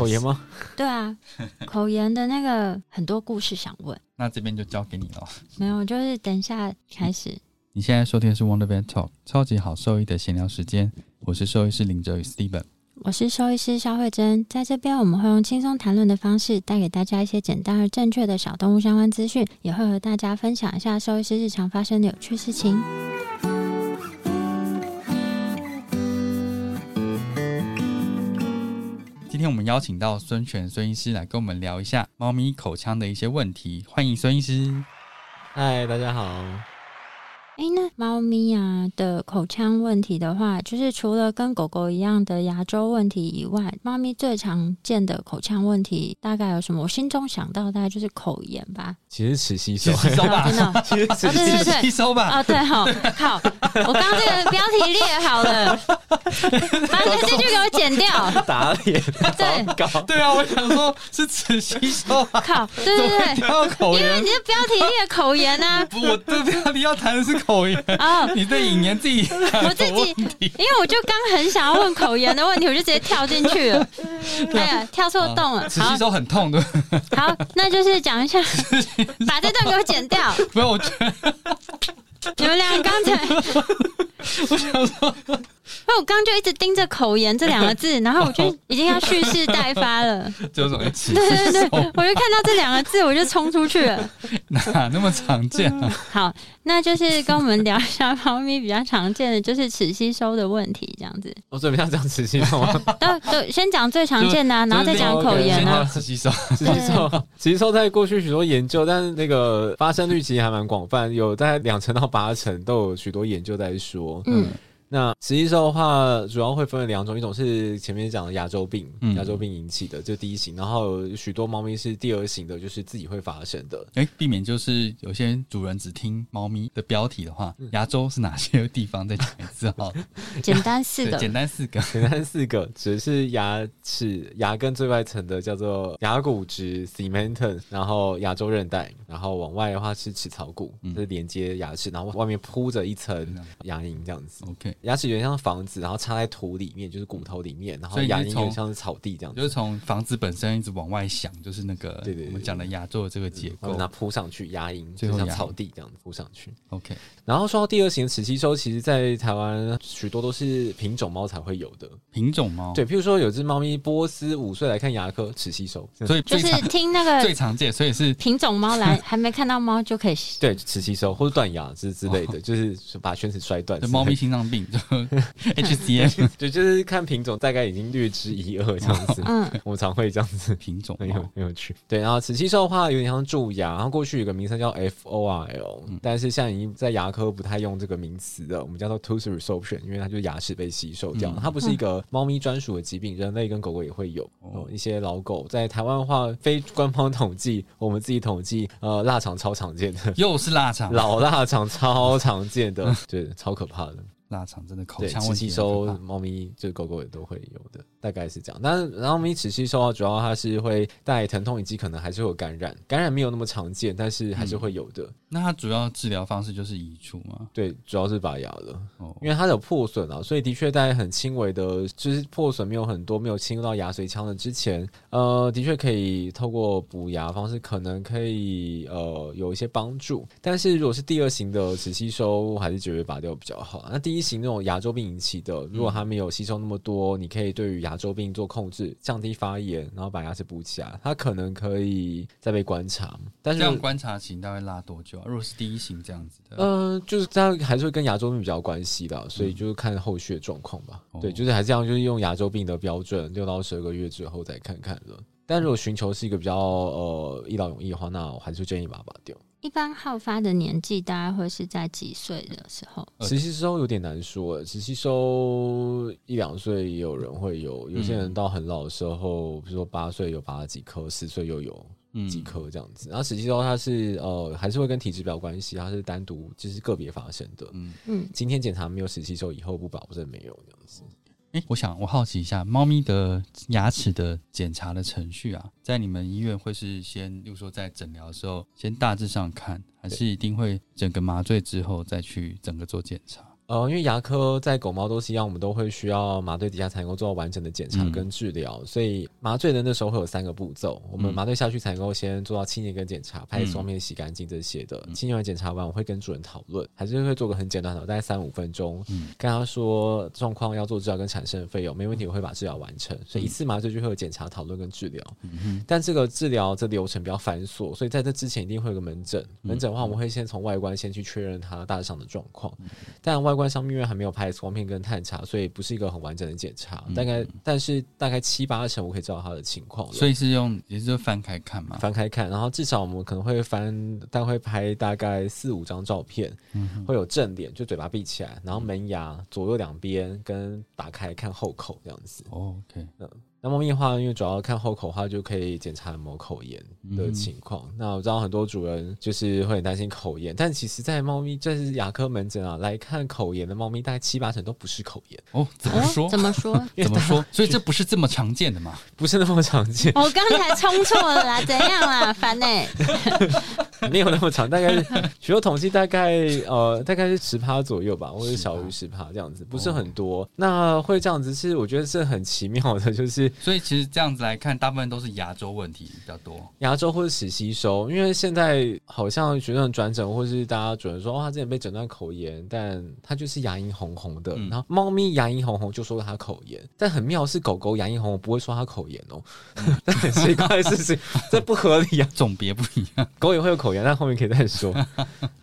口炎吗？对啊，口炎的那个很多故事想问。那这边就交给你了。没有，就是等一下开始。你现在收听的是 Wonder Vet Talk，超级好兽医的闲聊时间。我是兽医师林哲宇 Steven。我是兽医师肖慧珍，在这边我们会用轻松谈论的方式，带给大家一些简单而正确的小动物相关资讯，也会和大家分享一下兽医师日常发生的有趣事情。今天我们邀请到孙权孙医师来跟我们聊一下猫咪口腔的一些问题，欢迎孙医师。嗨，大家好。哎，那猫咪啊的口腔问题的话，就是除了跟狗狗一样的牙周问题以外，猫咪最常见的口腔问题大概有什么？我心中想到大概就是口炎吧。其实齿吸收，吸收吧，真的，其实对对对，吸收吧。啊，对，好，好，我刚刚这个标题列好了，把这句给我剪掉。打脸，对，搞对啊，我想说是齿吸收啊，靠，对对对，口炎，因为你的标题列口炎啊。不，我的标题要谈的是口炎哦，你对引言自己，我自己，因为我就刚很想要问口炎的问题，我就直接跳进去了，哎呀，跳错洞了。齿吸收很痛的。好，那就是讲一下，把这段给我剪掉。不要，我觉得。你们俩刚才，我想说，因为我刚刚就一直盯着“口炎”这两个字，然后我就已经要蓄势待发了。这种齿对对对，吸收 我就看到这两个字，我就冲出去了。哪那么常见啊？好，那就是跟我们聊一下猫咪比较常见的就是齿吸收的问题，这样子。我准备要讲齿吸收吗？都都先讲最常见的、啊，然后再讲口炎啊讲。齿吸收，齿吸收，齿吸收在过去许多研究，但是那个发生率其实还蛮广泛，有大概两成到八成都有许多研究在说。嗯，那实际上的话，主要会分为两种，一种是前面讲的牙周病，嗯牙周病引起的，就第一型，然后有许多猫咪是第二型的，就是自己会发生的。哎，避免就是有些主人只听猫咪的标题的话，牙周是哪些地方？再讲一次哈，简单四，个。简单四个。简单四个，指的是牙齿牙根最外层的叫做牙骨质 cementum，然后牙周韧带，然后往外的话是齿槽骨，嗯就是连接牙齿，然后外面铺着一层牙龈这样子。OK，牙齿有点像房子，然后插在土里面，就是骨头里面，然后牙龈有点像是草地这样子，就是从房子本身一直往外想，就是那个对对对我们讲的牙周的这个结构然后。把它铺上去，牙龈就像草地这样子铺上去。OK，然后说到第二型的齿吸收，其实在台湾许多都是品种猫才会有的。品种猫，对，譬如说有只猫咪波斯五岁来看牙科，齿吸收，所以就是听那个最常见，所以是品种猫来，还没看到猫就可以。对，齿吸收或者断牙之之类的，就是把犬齿摔断猫咪心脏病，就 HCM 对，就是看品种，大概已经略知一二这样子。嗯，我常会这样子，品种很有猫。很有趣。对，然后齿吸收的话，有点像蛀牙，然后过去有个名称叫 FORL，、但是现在已经在牙科不太用这个名词了，我们叫做 tooth resorption，因为它就是牙齿被吸收掉，嗯它不是一个猫咪专属的疾病，人类跟狗狗也会有。哦哦，一些老狗在台湾的话，非官方统计，我们自己统计，呃，腊肠超常见的。又是腊肠，老腊肠超常见的，对，超可怕的。腊肠真的口对，腔问题吸收猫咪就是狗狗也都会有的，大概是这样。但是猫咪齿吸收啊，主要它是会带疼痛，以及可能还是会有感染，感染没有那么常见，但是还是会有的。那它主要治疗方式就是移除吗？对，主要是拔牙的，哦，因为它有破损啊，所以的确在很轻微的，就是破损没有很多，没有侵入到牙髓腔的之前，呃，的确可以透过补牙方式，可能可以呃有一些帮助。但是如果是第二型的齿吸收，还是觉得拔掉比较好。那第一一型那种牙周病引起的，如果它没有吸收那么多，你可以对于牙周病做控制，降低发炎，然后把牙齿补起来，它可能可以再被观察。但是这样观察期大概拉多久啊？如果是第一型这样子的，嗯，就是这样，还是会跟牙周病比较有关系的，所以就是看后续的状况吧。哦对，就是还是这样，就是用牙周病的标准，六到十二个月之后再看看了。但如果寻求是一个比较呃一劳永逸的话，那我还是建议把它拔掉。一般好发的年纪大概会是在几岁的时候？呃实习收有点难说，实习收一两岁也有人会有，有些人到很老的时候，比如说八岁有拔了几颗，十岁又有嗯几颗这样子。然后实习收它是呃还是会跟体质比较有关系，它是单独就是个别发生的。嗯，嗯，今天检查没有实习收，以后不保证没有这样子。哎、我想我好奇一下，猫咪的牙齿的检查的程序啊，在你们医院会是先，例如说在诊疗的时候，先大致上看，还是一定会整个麻醉之后再去整个做检查？呃，因为牙科在狗猫都是一样，我们都会需要麻醉底下才能够做到完整的检查嗯跟治疗，所以麻醉的那时候会有三个步骤，我们嗯麻醉下去才能够先做到清洁跟检查，拍光片洗干净这些的。清洁完检查完，我会跟主人讨论，还是会做个很简单的，大概三五分钟，嗯跟他说状况要做治疗跟产生的费用，没问题，我会把治疗完成。所以一次麻醉就会有检查、讨论跟治疗。嗯但这个治疗这流程比较繁琐，所以在这之前一定会有个门诊。门诊的话，我们会先从外观先去确认它大致上的状况。但外观上面因为还没有拍 X 光片跟探查，所以不是一个很完整的检查。大概但是大概七八成我可以知道他的情况。所以是用，也就是翻开看嘛？翻开看，然后至少我们可能会翻，但会拍大概四五张照片，会有正脸，就嘴巴闭起来，然后门牙左右两边跟打开看后口这样子。哦，OK，那猫咪的话，因为主要看后口的话，就可以检查有没有口炎的情况。那我知道很多主人就是会很担心口炎，但其实，在猫咪就是牙科门诊啊来看口炎的猫咪，大概七八成都不是口炎，哦，怎么说？怎么说？怎么说？所以这不是这么常见的嘛？不是那么常见，我刚才冲错了啦，怎样啦？烦呢、没有那么长，大概是学有统计，大概呃大概是十趴左右吧，或者小于十趴这样子，不是很多。那会这样子是我觉得是很奇妙的，就是所以其实这样子来看，大部分都是牙周问题比较多。牙周或者齿吸收，因为现在好像学生转诊，或是大家主人说，哦，他之前被诊断口炎，但他就是牙龈红红的。嗯然后猫咪牙龈红红就说他口炎，但很妙是狗狗牙龈红红不会说它口炎哦，但很奇怪的事情，这不合理啊。种别不一样，狗也会有口炎，但后面可以再说。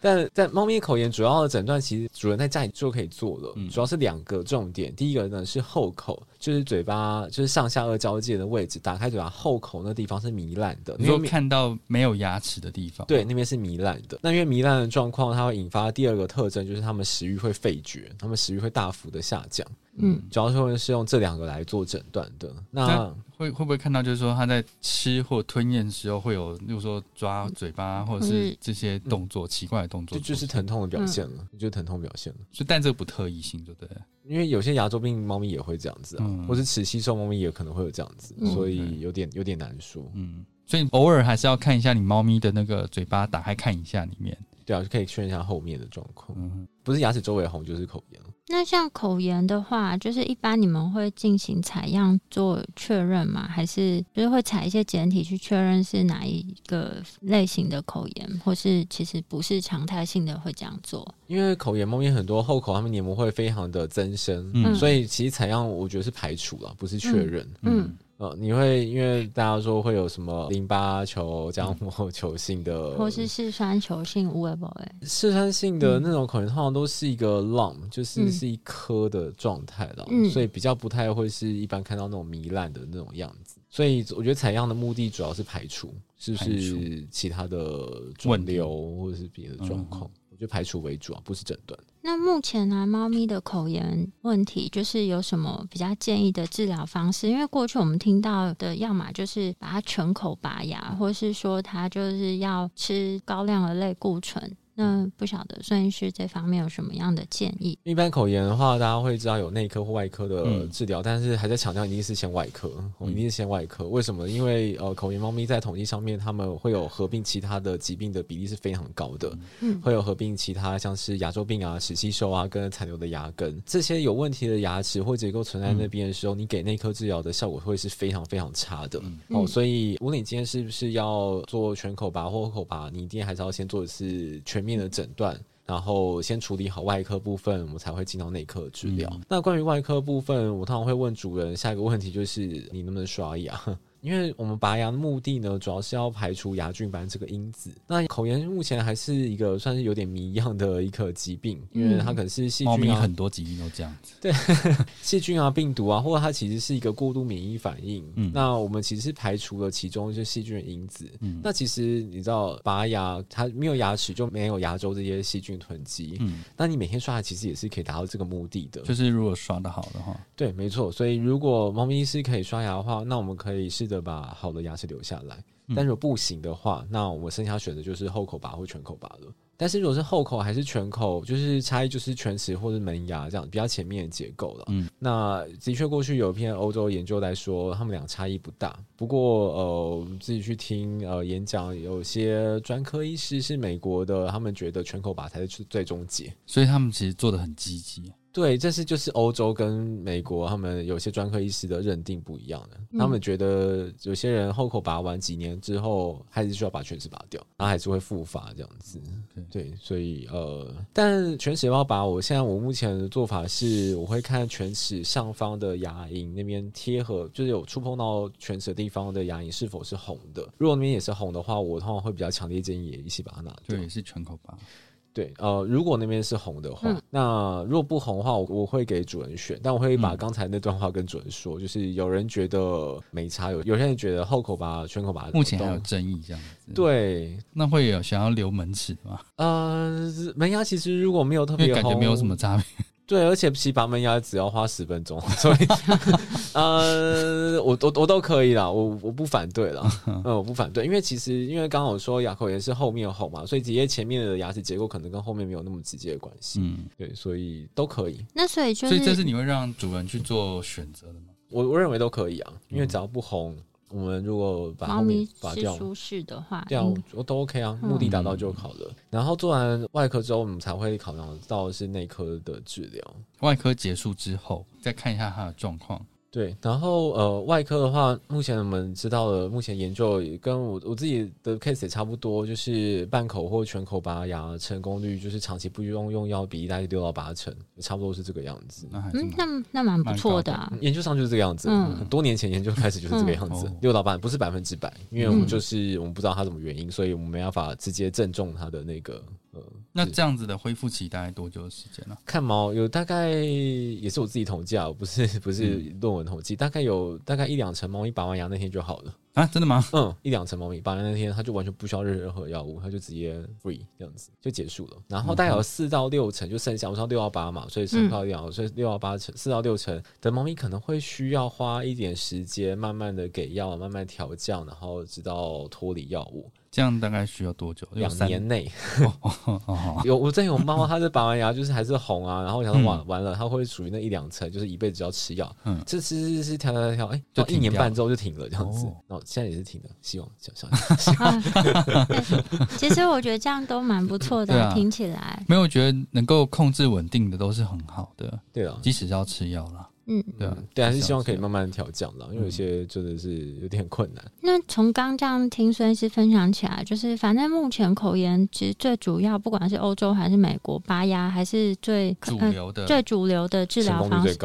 但在猫咪口炎主要的诊断，其实主人在家里就可以做了，嗯主要是两个重点。第一个呢是后口，就是嘴巴就是上下颚交界的位置，打开嘴巴后口那地方是糜烂的，你说因为看到没有牙齿的地方，对，那边是糜烂的。那因为糜烂的状况，它会引发第二个特征，就是他们食欲会废绝，他们食欲会大幅的下降。嗯，主要是会是用这两个来做诊断的。那那会会不会看到，就是说他在吃或吞咽时候会有，例如说抓嘴巴或者是这些动作、奇怪的动作这，就是疼痛的表现了，就是疼痛表现了。所以但这个不特异性，对不对？因为有些牙周病猫咪也会这样子啊，嗯。或是齿吸收猫咪也可能会有这样子，嗯。所以有点有点难说。嗯，所以偶尔还是要看一下你猫咪的那个嘴巴打开看一下里面，对啊，就可以确认一下后面的状况，嗯，不是牙齿周围红就是口炎。那像口炎的话，就是一般你们会进行采样做确认吗？还是就是会采一些简体去确认是哪一个类型的口炎，或是其实不是常态性的会这样做？因为口炎猫咪很多后口，它们黏膜会非常的增生，嗯所以其实采样我觉得是排除了，不是确认。嗯呃，你会因为大家说会有什么淋巴球、浆膜球性的，或是嗜酸球性无为不哎？嗜酸性的那种可能，通常都是一个 lump，就是嗯。是一颗的状态了，嗯。所以比较不太会是一般看到那种糜烂的那种样子。所以我觉得采样的目的主要是排除是不是其他的肿瘤或者是别的状况，就排除为主啊，不是诊断。那目前呢、猫咪的口炎问题，就是有什么比较建议的治疗方式？因为过去我们听到的，要么就是把它全口拔牙，或是说它就是要吃高量的类固醇。那不晓得孙医师这方面有什么样的建议？一般口炎的话，大家会知道有内科或外科的嗯治疗，但是还在强调一定是先外科，哦一定是先外科。为什么？因为呃，口炎猫咪在统计上面，它们会有合并其他的疾病的比例是非常高的，嗯会有合并其他像是牙周病啊、齿吸收啊跟残留的牙根这些有问题的牙齿或结构存在那边的时候，你给内科治疗的效果会是非常非常差的。哦，嗯所以无论你今天是不是要做全口拔或口拔，你一定还是要先做的是全面的诊断。然后先处理好外科部分，我们才会进到内科治疗。嗯那关于外科部分，我通常会问主人下一个问题就是你能不能刷牙？因为我们拔牙的目的呢，主要是要排除牙菌斑这个因子。那口炎目前还是一个算是有点谜一样的一个疾病，因为它可能是细菌啊、很多疾病都这样子。对细菌啊、病毒啊，或者它其实是一个过度免疫反应。嗯那我们其实是排除了其中一些细菌的因子。嗯那其实你知道，拔牙它没有牙齿就没有牙周这些细菌囤积。嗯，那你每天刷牙其实也是可以达到这个目的的。就是如果刷的好的话，对，没错。所以如果猫咪是可以刷牙的话，那我们可以试着把好的牙齿留下来。嗯但如果不行的话，那我们剩下选的就是后口拔或全口拔了。但是如果是后口还是全口，就是差异就是全齿或者门牙这样比较前面的结构了。嗯，那的确过去有一篇欧洲研究来说，他们俩差异不大。不过呃，我们自己去听呃演讲，有些专科医师是美国的，他们觉得全口拔才是最终解。所以他们其实做的很积极。对，这是就是欧洲跟美国他们有些专科医师的认定不一样的，嗯他们觉得有些人后口拔完几年之后，还是需要把犬齿拔掉，然后还是会复发这样子。对，所以呃，但犬齿要拔，我现在我目前的做法是，我会看犬齿上方的牙龈那边贴合，就是有触碰到犬齿的地方的牙龈是否是红的，如果那边也是红的话，我通常会比较强烈建议也一起把它拿掉。对，是全口拔。对，呃，如果那边是红的话，嗯那如果不红的话，我我会给主人选，但我会把嗯刚才那段话跟主人说，就是有人觉得没差，有有些人觉得后口把、全口把，目前还有争议这样子。，对，那会有想要留门齿吗？呃，门牙其实如果没有特别感觉没有什么差别。对，而且洗拔门牙只要花十分钟，所以呃，我我我都可以啦，我我不反对啦，嗯，我不反对，因为其实因为刚刚我说牙口炎是后面红嘛，所以直接前面的牙齿结构可能跟后面没有那么直接的关系，嗯，对，所以都可以。那所以就所以这是是你会让主人去做选择的吗？我我认为都可以啊，因为只要不红，我们如果把后猫咪面拔掉，是舒适的话，对啊，嗯我都 OK 啊，嗯目的达到就好了。然后做完外科之后，我们才会考量到的是内科的治疗。外科结束之后，再看一下它的状况。对，然后呃，外科的话，目前我们知道的，目前研究也跟我我自己的 case 也差不多，就是半口或全口拔牙成功率，就是长期不用用药比例大概六到八成，差不多是这个样子。嗯，那还是那那蛮不错的啊。研究上就是这个样子，嗯很多年前研究开始就是这个样子六、到八不是百分之百，因为我们嗯就是我们不知道它什么原因，所以我们没办法直接正中它的那个呃。那这样子的恢复期大概多久的时间呢、看毛有大概也是我自己统计啊，不是不是嗯论文统计，大概有大概一两成猫咪拔完牙那天就好了。啊？真的吗？嗯，一两层猫咪拔完那天，它就完全不需要任何药物，它就直接 free 这样子就结束了。然后大概有四到六成就剩下，我说六到八嘛，所以剩到两，所以六到八成，四到六成的猫咪可能会需要花一点时间，慢慢的给药，慢慢调降，然后直到脱离药物。这样大概需要多久？有两年内。有我真有猫，它是拔完牙就是还是红啊，然后我想完完了，它会属于那一两层，就是一辈子要吃药。嗯。这吃吃吃调调调，哎，就一年半之后就停了这样子。哦。然后现在也是停了，希望想想。啊对其实我觉得这样都蛮不错的听起来，没有，我觉得能够控制稳定的都是很好的，对啊，即使是要吃药啦。嗯。对啊嗯，对，还是是希望可以慢慢调降的，因为有些真的是有点困难。那从刚这样听孙医师分享起来，就是反正目前口炎其实最主要，不管是欧洲还是美国，拔牙还是最呃主流的，最主流的治疗方式。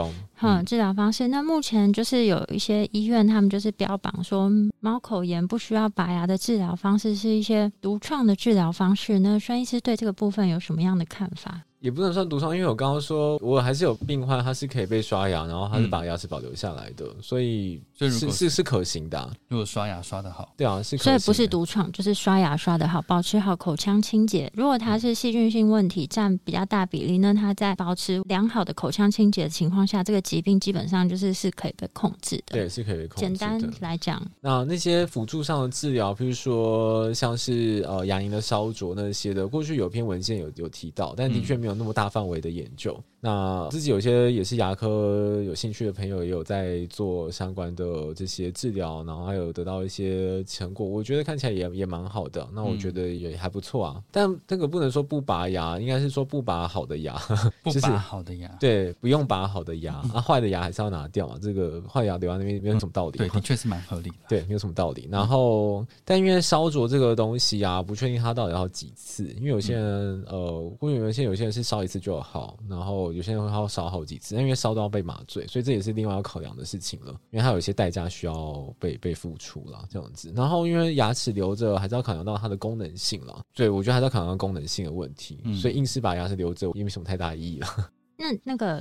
嗯，治疗方式。那目前就是有一些医院，他们就是标榜说猫口炎不需要拔牙的治疗方式是一些独创的治疗方式。那孙医师对这个部分有什么样的看法？也不能算独创，因为我刚刚说我还是有病患，他是可以被刷牙，然后他是嗯把牙齿保留下来的，所以所以如果是是是可行的啊、如果刷牙刷的好，对啊，是可所以不是独创，就是刷牙刷的好，保持好口腔清洁。如果它是细菌性问题占比较大比例，那它在保持良好的口腔清洁的情况下，这个疾病基本上就是是可以被控制的。对，是可以被控制简单。来讲，那那些辅助上的治疗，譬如说像是呃牙龈的烧灼那些的，过去有篇文献有有提到，但的确没有那么大范围的研究。那自己有些也是牙科有兴趣的朋友，也有在做相关的这些治疗，然后还有得到一些成果，我觉得看起来也也蛮好的。那我觉得也还不错啊。但这个不能说不拔牙，应该是说不拔好的牙，不就是拔好的牙，对，不用拔好的牙，啊，坏的牙还是要拿掉嘛。这个坏牙留在那边没有什么道理。对，的确是蛮合理的。对，没有什么道理。然后，但因为烧灼这个东西啊，不确定它到底要几次。因为有些人，呃，或者有些有些人是烧一次就好，然后有些人会要烧好几次，因为烧都要被麻醉，所以这也是另外要考量的事情了。因为它有一些代价需要被被付出啦，这样子。然后，因为牙齿留着，还是要考量到它的功能性啦。对，我觉得还是要考量到功能性的问题。嗯所以硬是把牙齿留着，也没什么太大意义了。那那个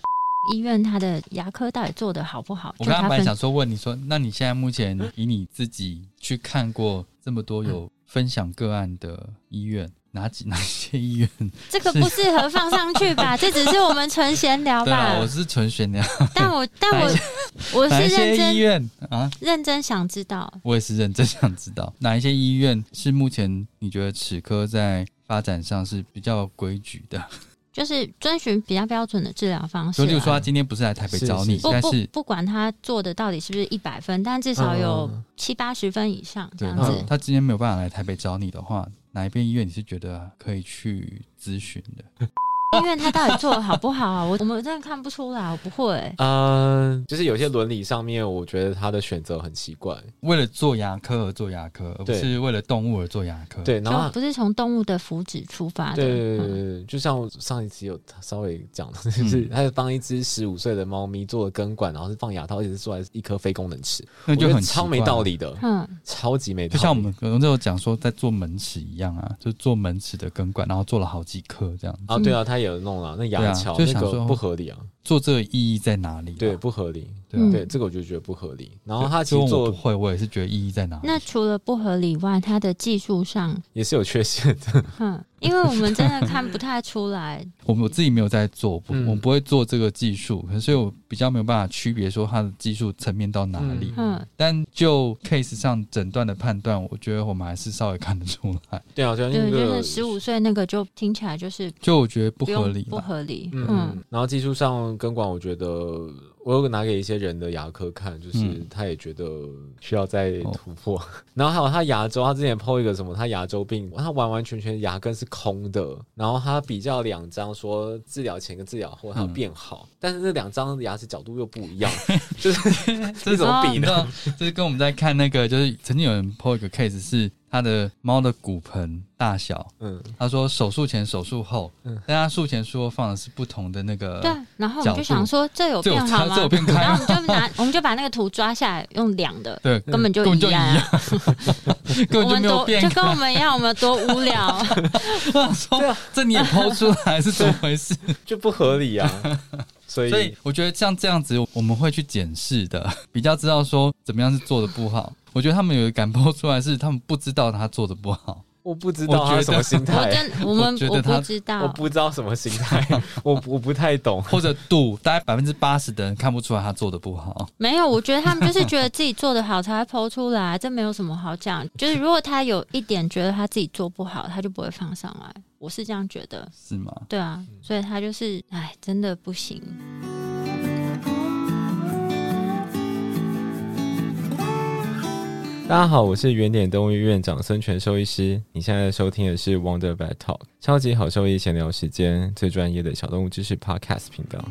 医院它的牙科到底做的好不好？我刚刚本来想说问你说，那你现在目前以你自己去看过这么多有分享个案的医院，哪几哪些医院？这个不适合放上去吧？这只是我们纯闲聊吧我？是纯闲聊。但我 但我我是认真医院啊？认真想知道，我也是认真想知道哪一些医院是目前你觉得齿科在发展上是比较规矩的？就是遵循比较标准的治疗方式啊。就例如说，他今天不是来台北找你，但是不管他做的到底是不是一百分，但至少有嗯七八十分以上这样对子嗯。他今天没有办法来台北找你的话，哪一边医院你是觉得可以去咨询的？医院他到底做的好不好啊？我我们真的看不出来，我不会。嗯，就是有些伦理上面，我觉得他的选择很奇怪。为了做牙科而做牙科，而不是为了动物而做牙科。，对，然后不是从动物的福祉出发的。对对对对就像我上一次有稍微讲的，就是他帮一只十五岁的猫咪做了根管，然后是放牙套，而且是做在一颗非功能齿，那就很超没道。理的，嗯，超级没道理。就像我们可能就有讲说，在做门齿一样啊，就做门齿的根管，然后做了好几颗这样子。啊，对啊，他也有弄了那牙桥，那个不合理啊，做这个意义在哪里啊？对，不合理，对啊嗯对，这个我就觉得不合理。然后他其实做不会，我也是觉得意义在哪里？那除了不合理外，它的技术上，也是有缺陷的，哼，因为我们真的看不太出来。我们我自己没有在做，我不、嗯我不会做这个技术，可是我比较没有办法区别说它的技术层面到哪里。嗯嗯，但就 case 上诊断的判断，我觉得我们还是稍微看得出来。对啊，就像对，就那个是十五岁那个就听起来就是就我觉得不合理不。合理。嗯，嗯，然后技术上根管，我觉得我有拿给一些人的牙科看，就是嗯他也觉得需要再哦突破。然后还有他牙周，他之前 PO 一个什么，他牙周病，他完完全全牙根是空的。然后他比较两张，说治疗前跟治疗后他有嗯变好，但是这两张牙齿角度又不一样，就是这 这怎么比呢？这是跟我们在看那个，就是曾经有人 po 一个 case 是他的猫的骨盆大小，嗯，他说手术前、手术后，嗯但他术前术后放的是不同的那个，对。然后我们就想说，这有这有差变好然后我们就拿，我们就把那个图抓下来，用量的，对，根本就一样啊。根本就没有变就跟我们一样，我们多无聊。我想说这你也剖出来是怎么回事？就不合理啊。所以，所以我觉得像这样子，我们会去检视的，比较知道说怎么样是做的不好。我觉得他们有一个敢剖出来，是他们不知道他做的不好。我不知道我觉得他什么心我态，我 们我我觉得他不知道，我不知道什么心态，我我不太懂。或者度，大概百分之八十的人看不出来他做的不好。没有，我觉得他们就是觉得自己做的好才会剖出来，这没有什么好讲。就是如果他有一点觉得他自己做不好，他就不会放上来。我是这样觉得，是吗？对啊，所以他就是，哎，真的不行。大家好，我是原点动物院长孙权兽医师。你现在收听的是 Wonder b a d Talk 超级好兽医闲聊时间，最专业的小动物知识 Podcast 频道。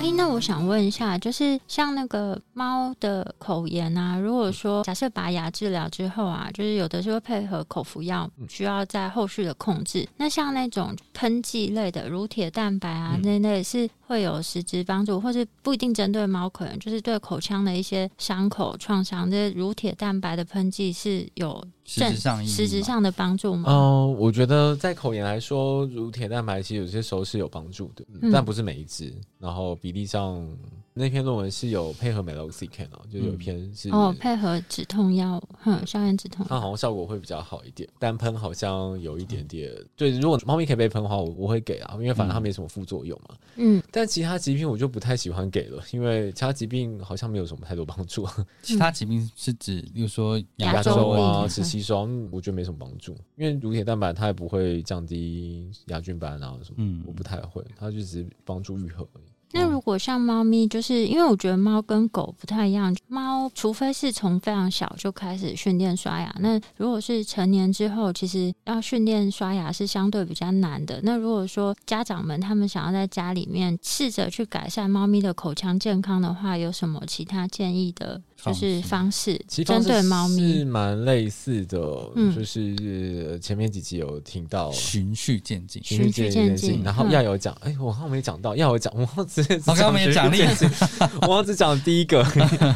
哎，那我想问一下，就是像那个猫的口炎啊，如果说假设拔牙治疗之后啊，就是有的是会配合口服药，需要在后续的控制。那像那种喷剂类的乳铁蛋白啊，嗯。那类是会有实质帮助，或是不一定针对猫口炎，就是对口腔的一些伤口创伤，这些乳铁蛋白的喷剂是有实质上实质上的帮助吗？嗯、我觉得在口炎来说，乳铁蛋白其实有些时候是有帮助的，嗯但不是每一支，然后比例上那篇论文是有配合 meloxicam 哦，就有一篇是哦，配合止痛药，哼，消炎止痛它好像效果会比较好一点，单喷好像有一点点。对，如果猫咪可以被喷的话，我我会给啊，因为反正它没什么副作用嘛。嗯，但其他疾病我就不太喜欢给了，因为其他疾病好像没有什么太多帮助。其他疾病是指，例如说牙牙周啊、齿吸收，嗯我觉得没什么帮助，因为乳铁蛋白它也不会降低牙菌斑啊什么，嗯我不太会，它就只是帮助愈合而已。那如果像猫咪，就是因为我觉得猫跟狗不太一样，猫除非是从非常小就开始训练刷牙，那如果是成年之后，其实要训练刷牙是相对比较难的。那如果说家长们他们想要在家里面试着去改善猫咪的口腔健康的话，有什么其他建议的，就是方式针对猫咪是咪？蛮类似的，嗯就是呃前面几集有听到。循序渐进。循序渐进然后嗯要有讲，哎、我刚刚没讲到，要有讲，我忘直接我刚刚没奖励 我只讲第一个，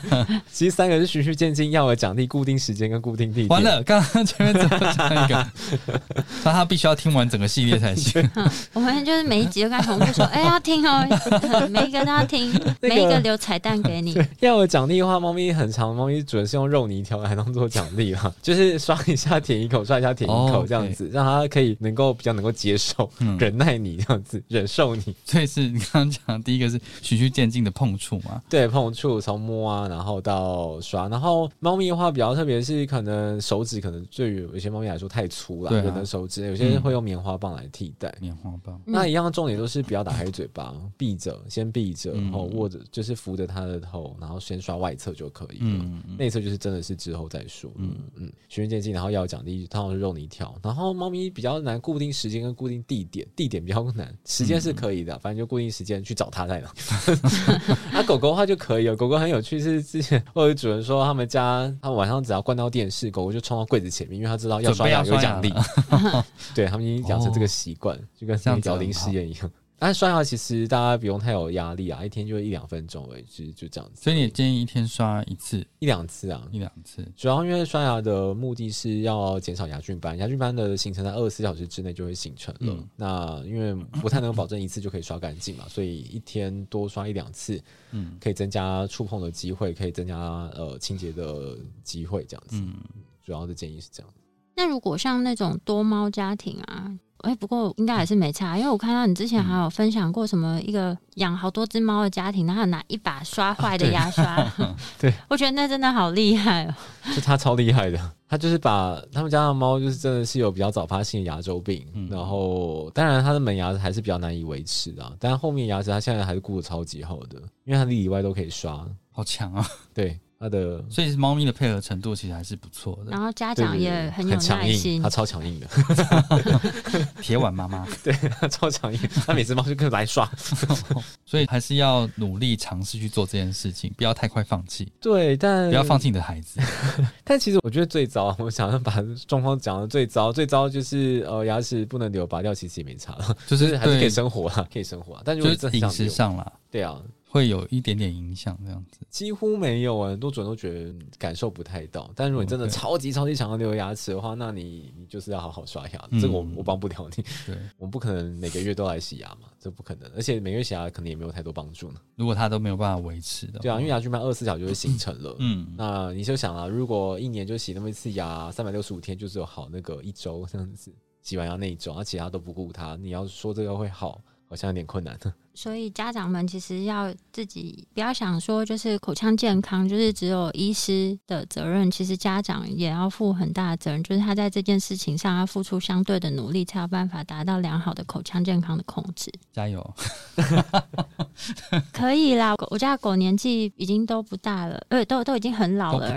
其实三个是循序渐进，要有奖励，固定时间跟固定地点。完了，刚刚前面怎么讲一个？那 他必须要听完整个系列才行。嗯，我们就是每一集都跟他重复说，哎、要听哦，每一个都要听，每一个留彩蛋给你。要有奖励的话，猫咪很长，猫咪主人是用肉泥条来当做奖励啦，就是刷一下舔一口，刷一下舔一哦口这样子，让它可以能够比较能够接受、嗯。忍耐你这样子，忍受你。所以是你刚刚讲的第一个是循序渐进的碰触嘛？对，碰触从摸啊，然后到刷，然后猫咪的话比较特别是可能手指可能对于有些猫咪来说太粗了，人的手指，有些人会用棉花棒来替代。棉花棒。嗯。那一样，重点都是不要打开嘴巴，闭着，先闭着，嗯。然后握着，就是扶着它的头，然后先刷外侧就可以了。嗯，嗯内侧就是真的是之后再说，嗯。嗯，循序渐进，然后要有奖励，通常是肉泥条，然后猫咪比较难固定时间跟固定地点，地点比较难，时间是可以的，反正就固定时间去找它在哪。啊，狗狗的话就可以了，狗狗很有趣，是之前我有主人说他们家，他们晚上只要关到电视，狗狗就冲到柜子前面，因为它知道要刷牙有奖励，对他们已经养成这个习惯，就跟这样子摇铃实验一样。但是刷牙其实大家不用太有压力啊，一天就一两分钟而已，就就这样子。所以你建议一天刷一次、一两次啊，一两次。主要因为刷牙的目的是要减少牙菌斑，牙菌斑的形成在二十四小时之内就会形成了。嗯那因为不太能保证一次就可以刷干净嘛，所以一天多刷一两次，嗯可以增加触碰的机会，可以增加呃清洁的机会，这样子。嗯，主要的建议是这样。那如果像那种多猫家庭啊，哎、不过应该还是没差，因为我看到你之前还有分享过什么一个养好多只猫的家庭，然后拿一把刷坏的牙刷 对我觉得那真的好厉害哦。就他超厉害的，他就是把他们家的猫就是真的是有比较早发性的牙周病，嗯然后当然他的门牙还是比较难以维持的啊，但后面牙齿它现在还是顾得超级好的，因为它里里外都可以刷。好强啊！对它的所以猫咪的配合程度其实还是不错的然。后家长也很有强硬，耐心它，超强硬的，铁腕妈妈，对，它超强硬，它每只猫就跟来刷。所以还是要努力尝试去做这件事情，不要太快放弃，对，但不要放弃你的孩子。但其实我觉得最糟，我想要把状况讲的最糟，最糟就是呃牙齿不能留，拔掉其实也没差了，就就是是还是可以，生活啦，可以生活啦。但就是饮食上啦，对啊，会有一点点影响，这样子。几乎没有啊，很多主人都觉得感受不太到。但如果你真的超级超级想要留牙齿的话，那你你就是要好好刷牙，嗯这个我我帮不了你，对，我们不可能每个月都来洗牙嘛，这不可能，而且每个月洗牙可能也没有太多帮助呢。如果它都没有办法维持的话，对啊，因为牙菌斑二十四小时就会形成了。嗯，那你就想啊，如果一年就洗那么一次牙，三百六十五天就只有好那个一周这样子，洗完牙那一周，而其他都不顾它，你要说这个会好，好像有点困难。所以家长们其实要自己不要想说就是口腔健康就是只有医师的责任，其实家长也要负很大的责任，就是他在这件事情上要付出相对的努力，才有办法达到良好的口腔健康的控制。加油。可以啦，我家的狗年纪已经都不大了，呃，都都已经很老了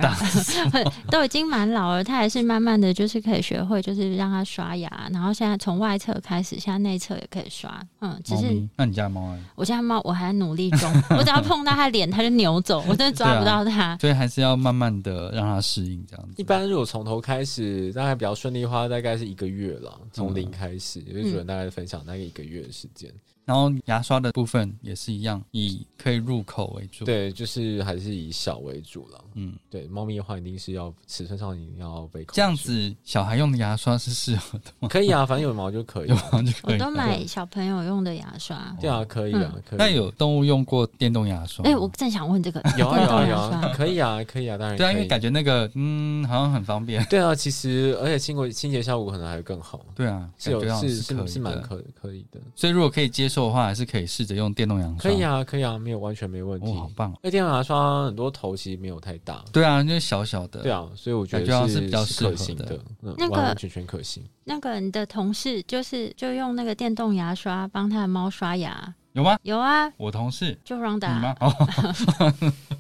都已经蛮老了。它还是慢慢的就是可以学会，就是让它刷牙，然后现在从外侧开始，现在内侧也可以刷。嗯，只是，那你家猫呢？我家猫我还在努力中，我只要碰到它脸，它就扭走，我真的抓不到它。所以还是要慢慢的让它适应这样子。一般如果从头开始，大概比较顺利的话，大概是一个月了，从零开始。因为主人大概分享大概一个月的时间。然后牙刷的部分也是一样，以可以入口为主。，对，就是还是以小为主了。嗯，对，猫咪的话一定是要尺寸上一定要被控这样子小孩用的牙刷是适合的吗？可以啊，反正有毛就可以有啊。毛就可以。我都买小朋友用的牙刷。对啊，可以啊，可以。那有动物用过电动牙刷吗？哎、我正想问这个，有啊有啊有啊，可以啊，可以啊，当然对啊，因为感觉那个嗯，好像很方便。对啊，其实而且清过清洁效果可能还更好，对啊，是有是可以的是蛮可可以的，所以如果可以接受的话，还是可以试着用电动牙刷。可以，啊，可以啊，没有完全没问题哦，。好棒哦。那电动牙刷很多头其实没有太大，对啊，就是小小的。对啊，所以我觉得像是比较适合可行的的，嗯，那个完完全全可行。那个你的同事就是就用那个电动牙刷帮他的猫刷牙，有吗？有啊，我同事就你 Ronda 吗？哦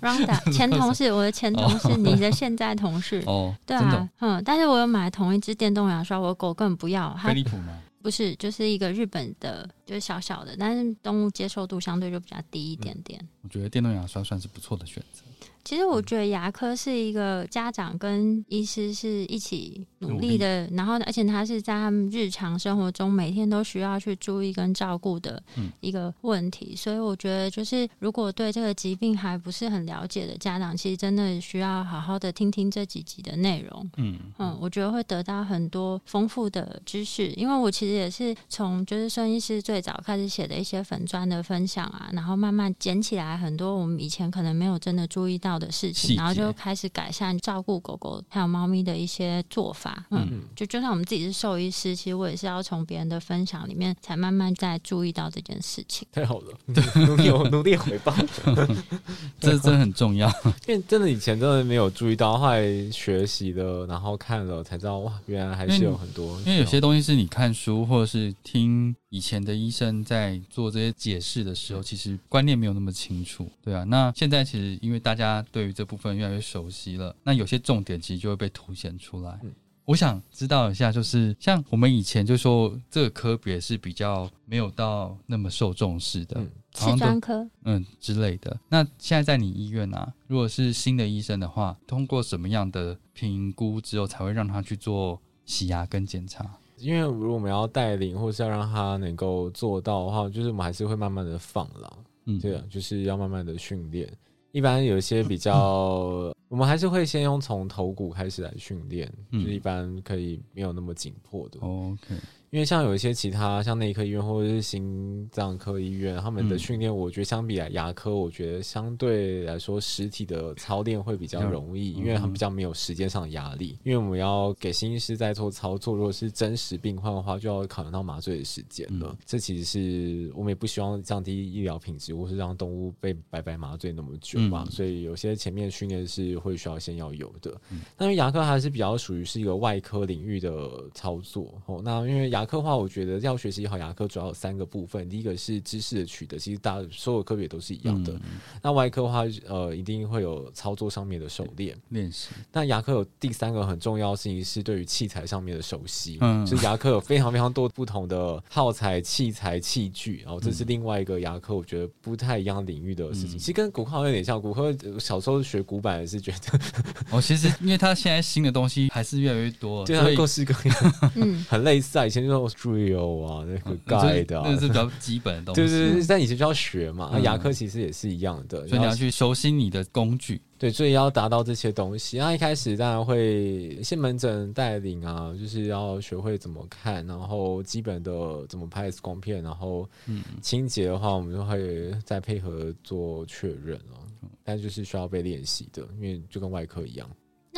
Ronda 前同事，我的前同事，你的现在同事。哦，对啊，嗯，但是我有买同一支电动牙刷，我的狗根本不要，它飞利浦吗？不是，就是一个日本的，就是小小的，但是动物接受度相对就比较低一点点。我觉得电动牙刷算是不错的选择。其实我觉得牙科是一个家长跟医师是一起努力的，然后而且他是在他们日常生活中每天都需要去注意跟照顾的嗯。一个问题，所以我觉得就是如果对这个疾病还不是很了解的家长，其实真的需要好好的听听这几集的内容。嗯嗯，我觉得会得到很多丰富的知识，因为我其实也是从就是孙医师最早开始写的一些粉砖的分享啊，然后慢慢捡起来很多我们以前可能没有真的注意到的事情，然后就开始改善照顾狗狗还有猫咪的一些做法。嗯，嗯，就就算我们自己是兽医师，其实我也是要从别人的分享里面才慢慢在注意到这件事情。太好了，努力努力回报。这真的很重要。因为真的以前真的没有注意到，后来学习了，然后看了才知道，哇，原来还是有很多。因为有些东西是你看书或者是听以前的医生在做这些解释的时候，其实观念没有那么清楚，对啊。那现在其实因为大家对于这部分越来越熟悉了，那有些重点其实就会被凸显出来。嗯我想知道一下，就是像我们以前就说这个科别是比较没有到那么受重视的，嗯是好像专科，嗯之类的。那现在在你医院啊，如果是新的医生的话，通过什么样的评估之后才会让他去做洗牙跟检查？因为如果我们要带领，或是要让他能够做到的话，就是我们还是会慢慢的放了。嗯，对啊，就是要慢慢的训练。一般有一些比较，我们还是会先用从头骨开始来训练，嗯就是一般可以没有那么紧迫的。，OK，因为像有一些其他像内科医院或者是心脏科医院，他们的嗯训练，我觉得相比来牙科，我觉得相对来说实体的操练会比较容易，嗯因为他们比较没有时间上的压力。因为我们要给新医师在做操作，如果是真实病患的话，就要考量到麻醉的时间了。嗯这其实是我们也不希望降低医疗品质，或是让动物被白白麻醉那么久嘛。嗯所以有些前面训练是会需要先要有的。嗯那因为牙科还是比较属于是一个外科领域的操作哦。那因为牙科的话，我觉得要学习好牙科主要有三个部分，第一个是知识的取得，其实大家所有科别都是一样的。嗯那外科的话，呃，一定会有操作上面的熟练。练习，那牙科有第三个很重要的事情是对于器材上面的熟悉，嗯就是牙科有非常非常多不同的耗材、器材、器具，然后这是另外一个牙科我觉得不太一样领域的事情。嗯其实跟骨科有点像，骨科呃小时候学骨板也是觉得，哦，其实因为它现在新的东西还是越来越多，对啊各式各样，嗯，很类似啊。以前就说 drill 啊，那个嗯 guide 啊那，是比较基本的东西。对对对，但以前就要学嘛。牙科其实也是一样的，所以你要去熟悉你的工具。对，所以要达到这些东西，那一开始当然会先门诊带领啊，就是要学会怎么看，然后基本的怎么拍 X 光片，然后嗯清洁的话，我们就会再配合做确认啊。嗯但就是需要被练习的，因为就跟外科一样。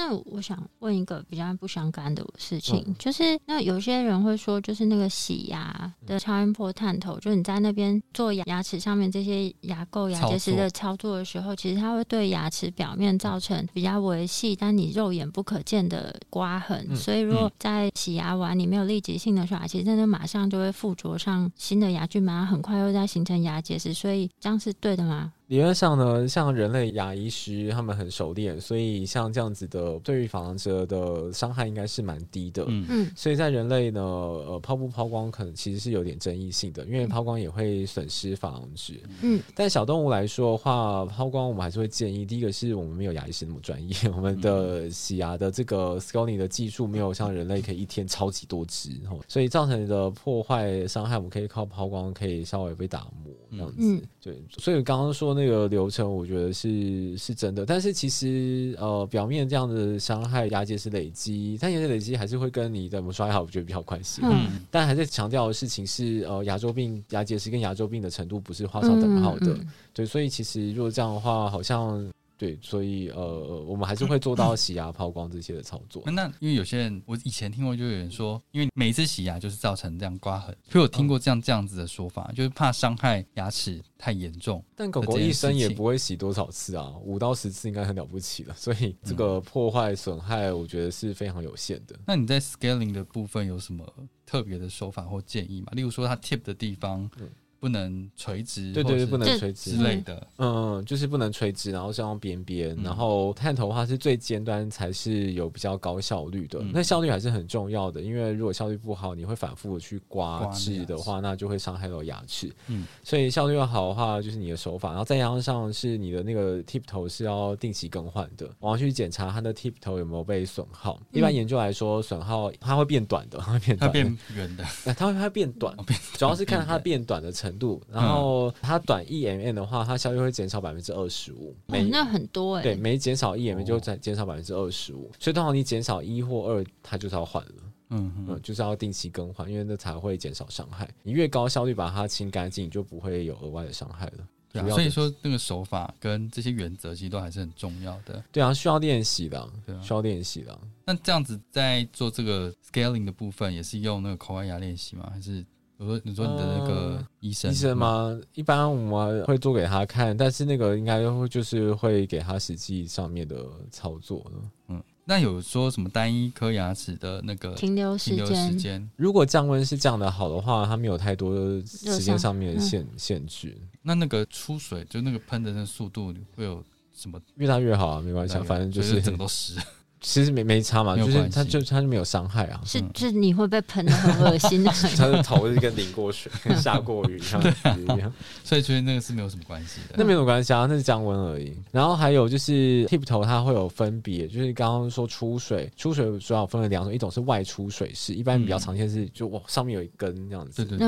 那我想问一个比较不相干的事情，嗯。就是那有些人会说，就是那个洗牙的超音波探头，就你在那边做牙牙齿上面这些牙垢、牙结石的操作。的时候，其实它会对牙齿表面造成比较微细但你肉眼不可见的刮痕。嗯所以如果在洗牙完你没有立即性的刷牙，其实真的马上就会附着上新的牙菌嘛，然后很快又在形成牙结石，所以这样是对的吗？理论上呢，像人类牙医师他们很熟练，所以像这样子的对于珐琅质的伤害应该是蛮低的。嗯。嗯。所以在人类呢，呃，抛不抛光可能其实是有点争议性的，因为抛光也会损失珐琅质。嗯。但小动物来说的话，抛光我们还是会建议，第一个是我们没有牙医师那么专业，我们的洗牙的这个 scaling 的技术没有像人类可以一天超级多只，哦所以造成的破坏伤害，我们可以靠抛光可以稍微被打磨这样子。嗯。对，所以刚刚说那个流程，我觉得是是真的，但是其实呃，表面这样的伤害牙结石累积，但牙结石累积还是会跟你的磨刷好，我觉得比较关系。嗯 嗯但还是强调的事情是，呃，牙周病、牙结石跟牙周病的程度不是画上等号的。嗯嗯对，所以其实如果这样的话，好像对，所以呃，我们还是会做到洗牙、抛光这些的操作。那因为有些人，我以前听过，就有人说，因为每一次洗牙就是造成这样刮痕，所以我听过这样这样子的说法，就是怕伤害牙齿太严重。但狗狗一生也不会洗多少次啊，五到十次应该很了不起了。所以这个破坏损害，我觉得是非常有限的。那你在 scaling 的部分有什么特别的手法或建议吗？例如说，它 tip 的地方嗯不能垂直，对对对，不能垂直之。类的。嗯，就是不能垂直，然后是用边边，嗯然后探头的话是最尖端才是有比较高效率的。嗯那效率还是很重要的，因为如果效率不好，你会反复的去刮治的话，那就会伤害到牙齿。嗯所以效率要好的话，就是你的手法，然后再加上是你的那个 tip 头是要定期更换的，我要去检查它的 tip 头有没有被损耗。一般研究来说，损耗它会变短的，它会变它短的，变圆的，呃它会它会变短 主要是看它变短的程度。然后它短一 mm 的话，它效率会减少百分之二十五。哦那很多哎、对，每减少一 mm 哦就再减少百分之二十五，所以通常你减少一或二，它就是要换了，嗯嗯，嗯，就是要定期更换，因为那才会减少伤害。你越高效率把它清干净，你就不会有额外的伤害了。对啊。所以说，那个手法跟这些原则其实都还是很重要的。对啊，需要练习的对啊，需要练习的。那这样子在做这个 scaling 的部分，也是用那个口外牙练习吗？还是我说你说你的那个呃医生、医生？吗？一般我们会做给他看，但是那个应该会就是会给他实际上面的操作的。嗯，那有说什么单一颗牙齿的那个停留时停留时间，如果降温是降的好的话，它没有太多时间上面的嗯限限制，那那个出水就那个喷的那个速度会有什么？越大越好啊，没关系啊，反正就就是整个都湿。其实没没差嘛，就是没关系它就它就没有伤害啊。是嗯是你会被喷的很恶心的。他的头是跟淋过水、下过雨这样子一样，所以觉得那个是没有什么关系的。那没有关系啊，那是降温而已。然后还有就是 tip 头它会有分别，就是刚刚说出水，出水主要分为两种，一种是外出水式，一般比较常见是就哇上面有一根这样子，对对对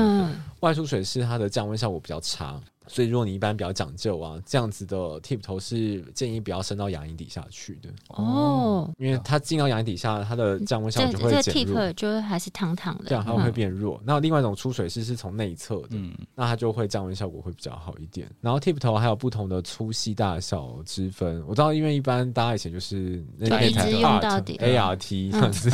外出水式它的降温效果比较差。所以，如果你一般比较讲究啊，这样子的 tip 头是建议不要伸到牙龈底下去的，哦，因为它进到牙龈底下，它的降温效果就会减弱，tip 就是还是烫烫的，这样它会嗯。变弱。那另外一种出水式是从内侧的，嗯，那它就会降温效果会比较好一点。然后 tip 头还有不同的粗细大小之分，我知道，因为一般大家以前就是那就一直用到底。ART 这样子，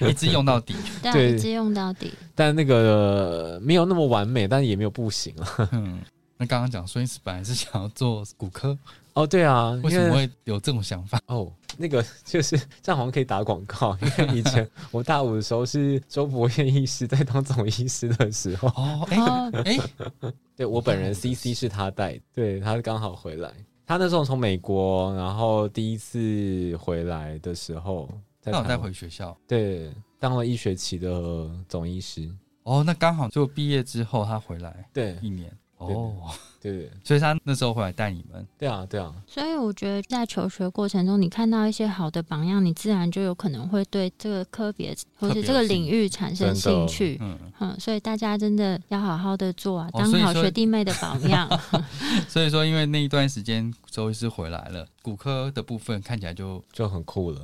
一直用到底。对。一直用到底。但那个呃没有那么完美，但也没有不行啊。嗯，那刚刚讲孙医师本来是想要做骨科，哦，对啊，为什么会有这种想法？哦，那个就是这样，好像可以打广告。因为以前 我大五的时候是周伯彦医师在当总医师的时候，哦，哎哦，哎，对我本人 CC 是他带，对他刚好回来。他那时候从美国，然后第一次回来的时候，在那我带回学校。对当了一学期的总医师，哦，那刚好就毕业之后他回来对一年。对哦，对对 所以他那时候回来带你们。对啊对啊，所以我觉得在求学过程中，你看到一些好的榜样，你自然就有可能会对这个科别或是这个领域产生兴趣。嗯，嗯，所以大家真的要好好的做啊，当好学弟妹的榜样。所以说因为那一段时间周医师回来了，骨科的部分看起来就就很酷了。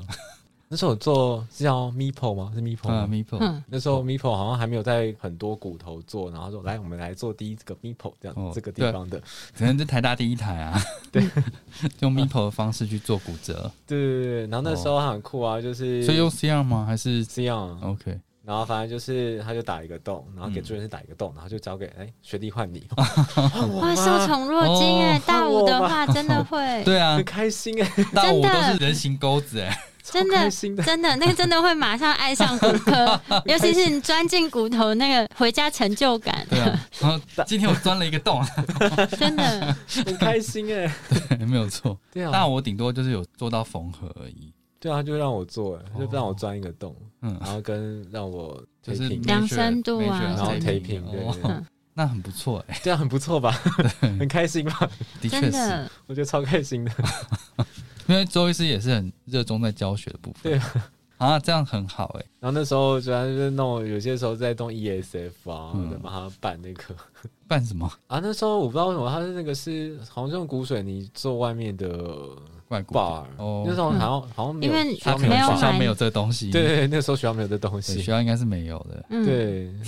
那时候我做是叫 Meepo 吗？是 Meepo 啊吗？，Meeple，嗯，那时候 Meepo 好像还没有在很多骨头做，然后说来我们来做第一个 Meepo 这样、哦这个地方的，可能是台大第一台啊。对，用 Meeple 的方式去做骨折，对对对。然后那时候很酷啊，就是所以用 CR 吗？还是 C R？OK 然后反正就是他就打一个洞，然后给嗯助理师打一个洞，然后就交给哎学弟换你，哇，受宠若惊哎、哦大五的话真的会。对啊很，开心哎、大五都是人形钩子哎。真的。真的，那个真的会马上爱上骨科，尤其是你钻进骨头那个回家成就感，对啊，然后今天我钻了一个洞，真的。很开心哎、对没有错。对啊，但我顶多就是有做到缝合而已。对啊，就让我做、哎，就让我哦钻一个洞，嗯，然后跟让我就是量深度啊然后 taping，taping，对哦对对那很不错哎，这样很不错吧？很开心吧？的确是，真的，我觉得超开心的。因为周医师也是很热衷在教学的部分。对啊，这样很好哎。然后那时候主要就是弄，有些时候在弄 ESF 啊，嗯在帮他办那个 办什么 啊。那时候我不知道为什么，他是那个是好像是用骨水泥做外面的外骨 bar，哦那时候好像好像没有因为学校他可能没有学校没有这个东西，对对对，那时候学校没有这东西，学，校应该是没有的。嗯，对。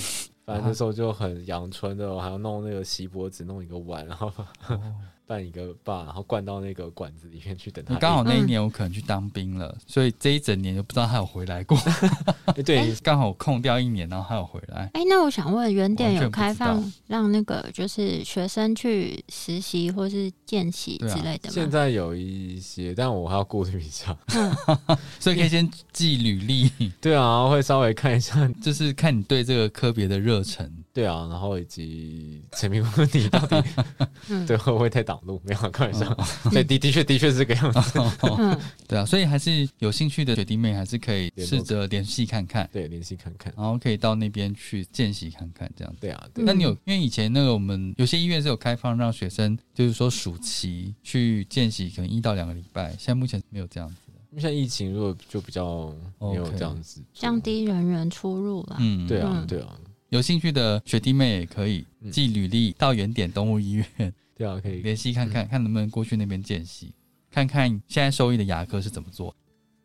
反正那时候就很阳春的，我还要弄那个锡箔纸，弄一个碗，然后哦拌一个坝，然后灌到那个管子里面去等它硬。你刚好那一年我可能去当兵了，所以这一整年就不知道他有回来过。哎 对，刚好空掉一年，然后他有回来。哎，那我想问，原点有开放让那个就是学生去实习或是见习之类的吗现？在有一些，但我还要顾虑一下。嗯，所以可以先记履历，对啊，会稍微看一下，就是看你对这个科别的热忱。对啊，然后以及陈明问题到底嗯对会不会太挡路？没有开玩笑，对的的确的确是这个样子。嗯，对啊，所以还是有兴趣的学弟妹还是可以试着联系看看，对，联系看看。然后可以到那边去见习看看这样子。对啊，那你有因为以前那个我们有些医院是有开放让学生，就是说暑期去见习，可能一到两个礼拜，现在目前没有这样子。因为现在疫情，如果就比较没有这样子做降。低人员出入啦。嗯，对啊，嗯对啊，有兴趣的学弟妹也可以嗯寄履历到原点动物医院对啊，可以。联系看看，看能不能过去那边见习，看看现在收益的牙科是怎么做。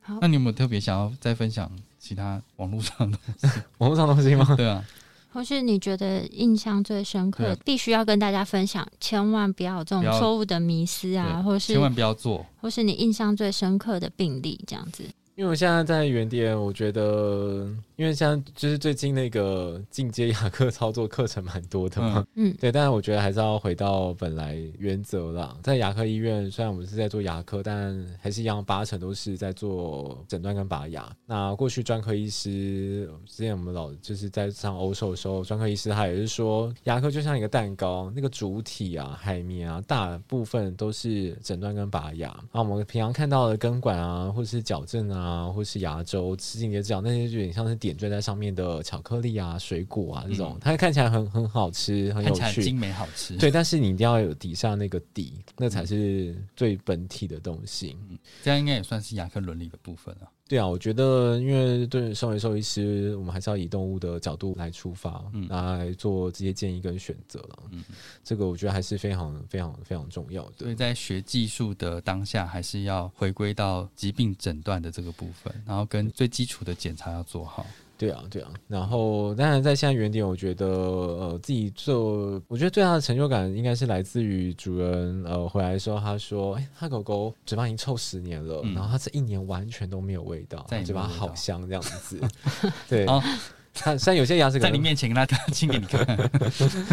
好那你有没有特别想要再分享其他网络上的？网络上东西吗？对啊，或是你觉得印象最深刻对，必须要跟大家分享，千万不要有这种错误的迷思啊，或是千万不要做。或是你印象最深刻的病例这样子。因为我现在在原点，我觉得，因为现在就是最近那个进阶牙科操作课程蛮多的嘛，嗯对，但是我觉得还是要回到本来原则啦。在牙科医院，虽然我们是在做牙科，但还是一样，八成都是在做诊断跟拔牙。那过去专科医师，之前我们老就是在上欧售的时候，专科医师他也是说，牙科就像一个蛋糕，那个主体啊、海绵啊，大部分都是诊断跟拔牙。那我们平常看到的根管啊，或者是矫正啊，或是牙周、吃进结这样那些，就有点像是点缀在上面的巧克力啊、水果啊这种，它看起来很很好吃，很有趣精。美好吃。对，但是你一定要有底下那个底，那才是最本体的东西。嗯这样应该也算是牙科伦理的部分啊。对啊，我觉得因为对身为兽医师，我们还是要以动物的角度来出发，嗯来做这些建议跟选择了。嗯这个我觉得还是非常非常非常重要的。所以在学技术的当下，还是要回归到疾病诊断的这个部分，然后跟最基础的检查要做好。对啊，对啊。然后当然在现在原点，我觉得呃自己做，我觉得最大的成就感应该是来自于主人呃回来的时候，他说：“哎，他狗狗嘴巴已经臭十年了，嗯然后它这一年完全都没有味道，嘴巴好香这样子。”对，哦它虽然有些牙齿在你面前让他亲给你看，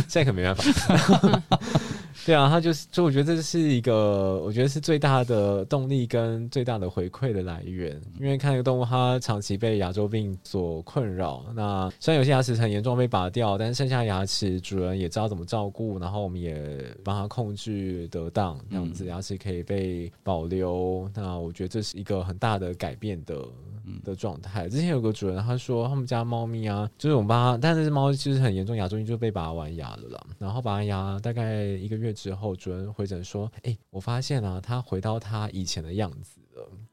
现在可没办法。对啊，他就是，就我觉得这是一个，我觉得是最大的动力跟最大的回馈的来源。因为看一个动物，它长期被牙周病所困扰，那虽然有些牙齿很严重被拔掉，但是剩下牙齿主人也知道怎么照顾，然后我们也帮它控制得当，这样子嗯牙齿可以被保留。那我觉得这是一个很大的改变的嗯的状态。之前有个主人他说，他们家猫咪啊，就是我们把它，但是猫其实很严重牙周炎，就被拔完牙了啦。然后拔完牙大概一个月之后，主人回诊说，哎、我发现啊，它回到它以前的样子。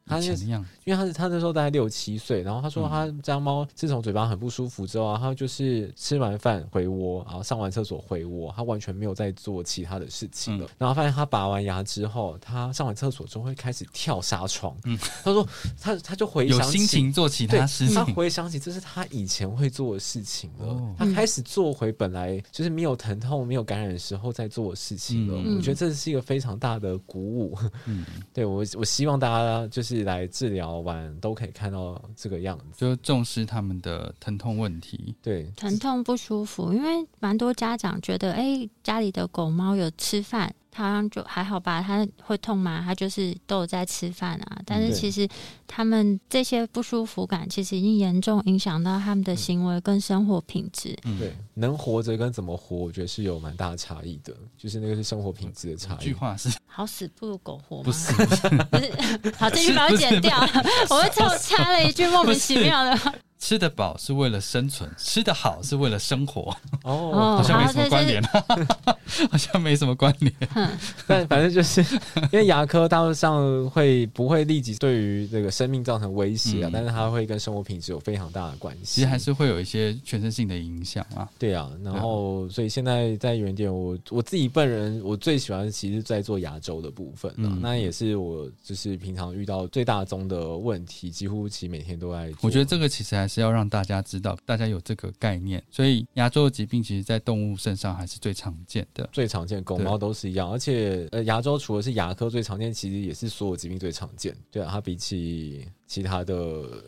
他就以前的样子。因为他是他那时候大概六七岁，然后他说嗯他家猫自从嘴巴很不舒服之后啊，他就是吃完饭回窝，然后上完厕所回窝，他完全没有在做其他的事情了。嗯然后发现他拔完牙之后，他上完厕所之后会开始跳纱窗。嗯他说他他就回有想起心情做其对他事他，回想起这是他以前会做的事情了，哦他开始做回本来就是没有疼痛、没有感染的时候在做的事情了。嗯我觉得这是一个非常大的鼓舞。嗯，对我，我希望大家就是来治疗完都可以看到这个样子。就重视他们的疼痛问题。对，疼痛不舒服，因为蛮多家长觉得，哎、家里的狗猫有吃饭，它好像就还好吧，它会痛吗？它就是都有在吃饭啊。但是其实他们这些不舒服感，其实已经严重影响到他们的行为跟生活品质。嗯对，能活着跟怎么活，我觉得是有蛮大的差异的，就是那个是生活品质的差异。句话是好死不如狗活吗？不是不是，好，这句把我剪掉。我会凑插了一句莫名其妙的。吃得饱是为了生存，吃得好是为了生活，哦，哦好像没什么关联，好 像没什么关联。但 反正就是因为牙科大致上会不会立即对于这个生命造成威胁啊，嗯但是它会跟生活品质有非常大的关系。其实还是会有一些全身性的影响啊。对啊，然后所以现在在原点，我我自己本人我最喜欢其实在做牙周的部分啊，嗯那也是我就是平常遇到最大宗的问题，几乎其实每天都在。我觉得这个其实还是要让大家知道，大家有这个概念。所以牙周的疾病，其实在动物身上还是最常见的。最常见，狗猫都是一样，而且呃，牙周除了是牙科最常见，其实也是所有疾病最常见。对啊，它比起其他的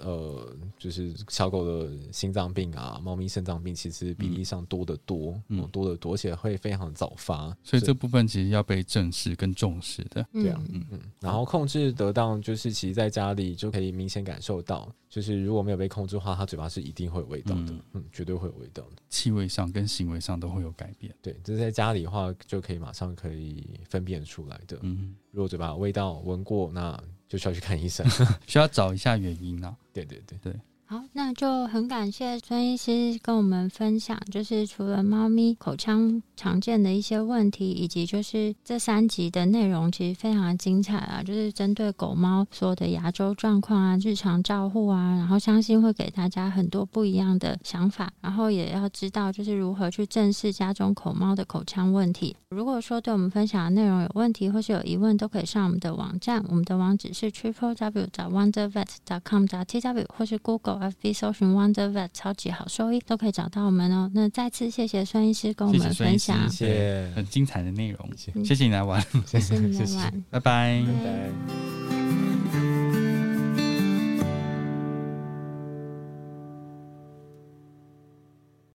呃，就是小狗的心脏病啊、猫咪肾脏病，其实比例上多得多，嗯嗯，多得多，而且会非常早发。所以这部分其实要被正视跟重视的。对啊嗯嗯，然后控制得当，就是其实在家里就可以明显感受到，就是如果没有被控制的话，它嘴巴是一定会有味道的，嗯嗯绝对会有味道的。气味上跟行为上都会有改变。对，这是在家里的话，就可以马上可以分辨出来的。嗯，如果嘴巴有味道闻过，那就需要去看医生。需要找一下原因啊。对对对，好，那就很感谢孙医师跟我们分享，就是除了猫咪口腔常见的一些问题，以及就是这三集的内容其实非常的精彩啊，就是针对狗猫所有的牙周状况啊、日常照护啊，然后相信会给大家很多不一样的想法，然后也要知道就是如何去正视家中口猫的口腔问题。如果说对我们分享的内容有问题或是有疑问，都可以上我们的网站，我们的网址是 triple w 找 wondervet com t w 或是 Google FB 搜寻 Wonder Vet 超级好兽医，都可以找到我们哦。那再次谢谢孙医师跟我们分享，谢谢很精彩的内容，谢嗯谢谢你来玩，谢谢你谢谢来玩。拜拜。拜拜。